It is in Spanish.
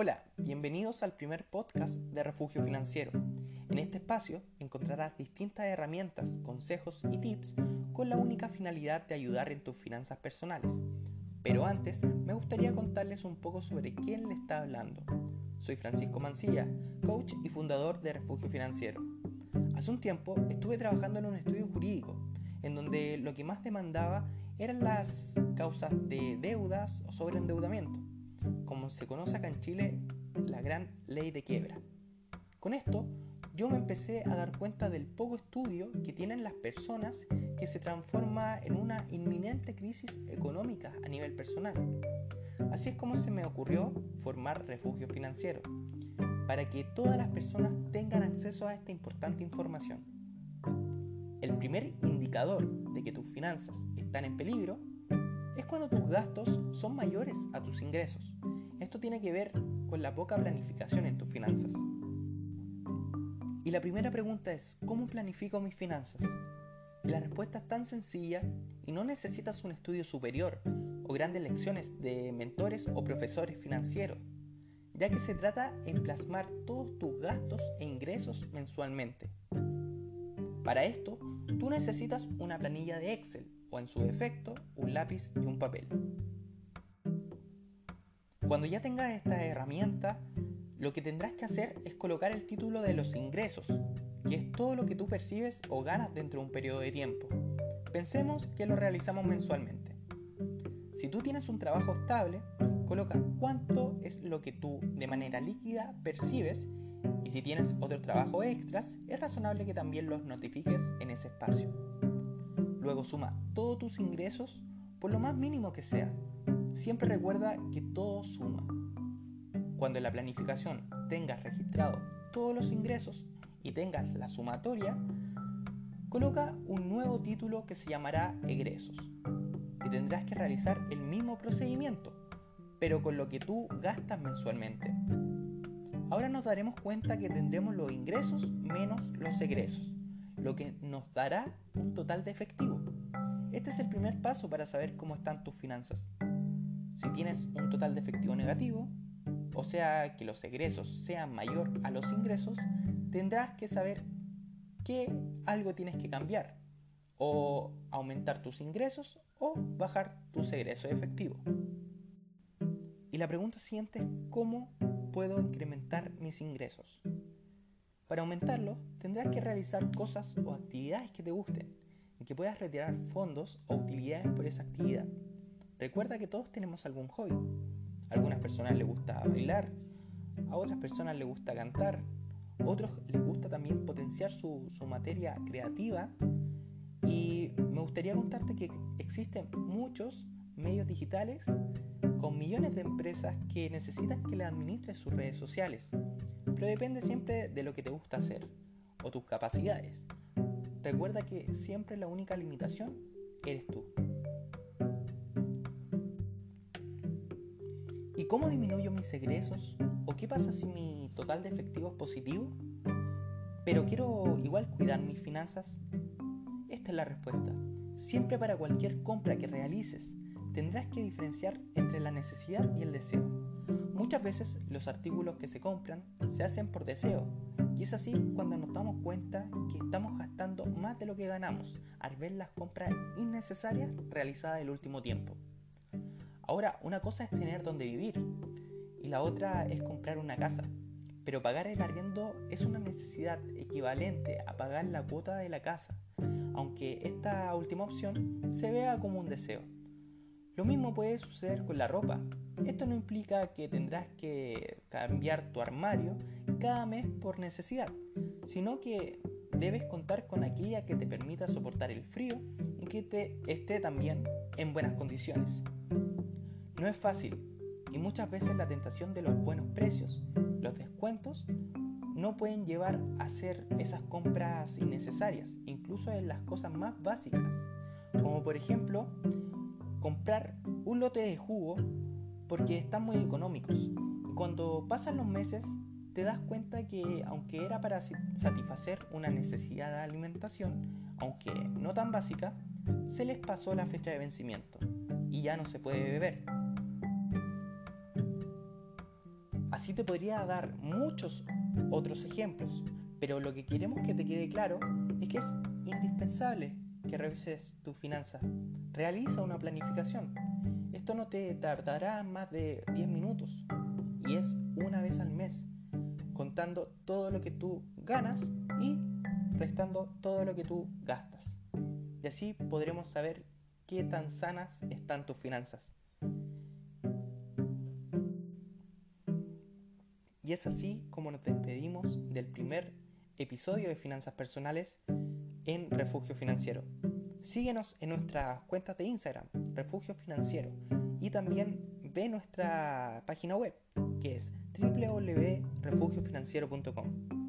Hola, bienvenidos al primer podcast de Refugio Financiero. En este espacio encontrarás distintas herramientas, consejos y tips con la única finalidad de ayudar en tus finanzas personales. Pero antes, me gustaría contarles un poco sobre quién le está hablando. Soy Francisco Mancilla, coach y fundador de Refugio Financiero. Hace un tiempo estuve trabajando en un estudio jurídico, en donde lo que más demandaba eran las causas de deudas o sobreendeudamiento como se conoce acá en Chile, la gran ley de quiebra. Con esto, yo me empecé a dar cuenta del poco estudio que tienen las personas que se transforma en una inminente crisis económica a nivel personal. Así es como se me ocurrió formar Refugio Financiero, para que todas las personas tengan acceso a esta importante información. El primer indicador de que tus finanzas están en peligro es cuando tus gastos son mayores a tus ingresos. Esto tiene que ver con la poca planificación en tus finanzas. Y la primera pregunta es, ¿cómo planifico mis finanzas? Y la respuesta es tan sencilla y no necesitas un estudio superior o grandes lecciones de mentores o profesores financieros, ya que se trata en plasmar todos tus gastos e ingresos mensualmente. Para esto, tú necesitas una planilla de Excel o en su defecto un lápiz y un papel. Cuando ya tengas esta herramienta, lo que tendrás que hacer es colocar el título de los ingresos, que es todo lo que tú percibes o ganas dentro de un periodo de tiempo. Pensemos que lo realizamos mensualmente. Si tú tienes un trabajo estable, coloca cuánto es lo que tú de manera líquida percibes y si tienes otro trabajo extras, es razonable que también los notifiques en ese espacio. Luego suma todos tus ingresos por lo más mínimo que sea. Siempre recuerda que todo suma. Cuando en la planificación tengas registrado todos los ingresos y tengas la sumatoria, coloca un nuevo título que se llamará egresos y tendrás que realizar el mismo procedimiento, pero con lo que tú gastas mensualmente. Ahora nos daremos cuenta que tendremos los ingresos menos los egresos lo que nos dará un total de efectivo. Este es el primer paso para saber cómo están tus finanzas. Si tienes un total de efectivo negativo, o sea que los egresos sean mayor a los ingresos, tendrás que saber que algo tienes que cambiar, o aumentar tus ingresos o bajar tus egresos efectivos. Y la pregunta siguiente es cómo puedo incrementar mis ingresos. Para aumentarlo, tendrás que realizar cosas o actividades que te gusten, en que puedas retirar fondos o utilidades por esa actividad. Recuerda que todos tenemos algún hobby. A algunas personas les gusta bailar, a otras personas les gusta cantar, a otros les gusta también potenciar su, su materia creativa. Y me gustaría contarte que existen muchos medios digitales con millones de empresas que necesitan que le administres sus redes sociales pero depende siempre de lo que te gusta hacer o tus capacidades. Recuerda que siempre la única limitación eres tú. ¿Y cómo disminuyo mis egresos? ¿O qué pasa si mi total de efectivo es positivo? Pero quiero igual cuidar mis finanzas. Esta es la respuesta. Siempre para cualquier compra que realices, tendrás que diferenciar entre la necesidad y el deseo. Muchas veces los artículos que se compran se hacen por deseo y es así cuando nos damos cuenta que estamos gastando más de lo que ganamos al ver las compras innecesarias realizadas el último tiempo. Ahora, una cosa es tener donde vivir y la otra es comprar una casa, pero pagar el arriendo es una necesidad equivalente a pagar la cuota de la casa, aunque esta última opción se vea como un deseo. Lo mismo puede suceder con la ropa. Esto no implica que tendrás que cambiar tu armario cada mes por necesidad, sino que debes contar con aquella que te permita soportar el frío y que te esté también en buenas condiciones. No es fácil y muchas veces la tentación de los buenos precios, los descuentos, no pueden llevar a hacer esas compras innecesarias, incluso en las cosas más básicas, como por ejemplo comprar un lote de jugo porque están muy económicos. Y cuando pasan los meses, te das cuenta que aunque era para satisfacer una necesidad de alimentación, aunque no tan básica, se les pasó la fecha de vencimiento y ya no se puede beber. Así te podría dar muchos otros ejemplos, pero lo que queremos que te quede claro es que es indispensable que revises tu finanzas. Realiza una planificación. Esto no te tardará más de 10 minutos y es una vez al mes, contando todo lo que tú ganas y restando todo lo que tú gastas. Y así podremos saber qué tan sanas están tus finanzas. Y es así como nos despedimos del primer episodio de Finanzas Personales en Refugio Financiero. Síguenos en nuestras cuentas de Instagram, Refugio Financiero, y también ve nuestra página web, que es www.refugiofinanciero.com.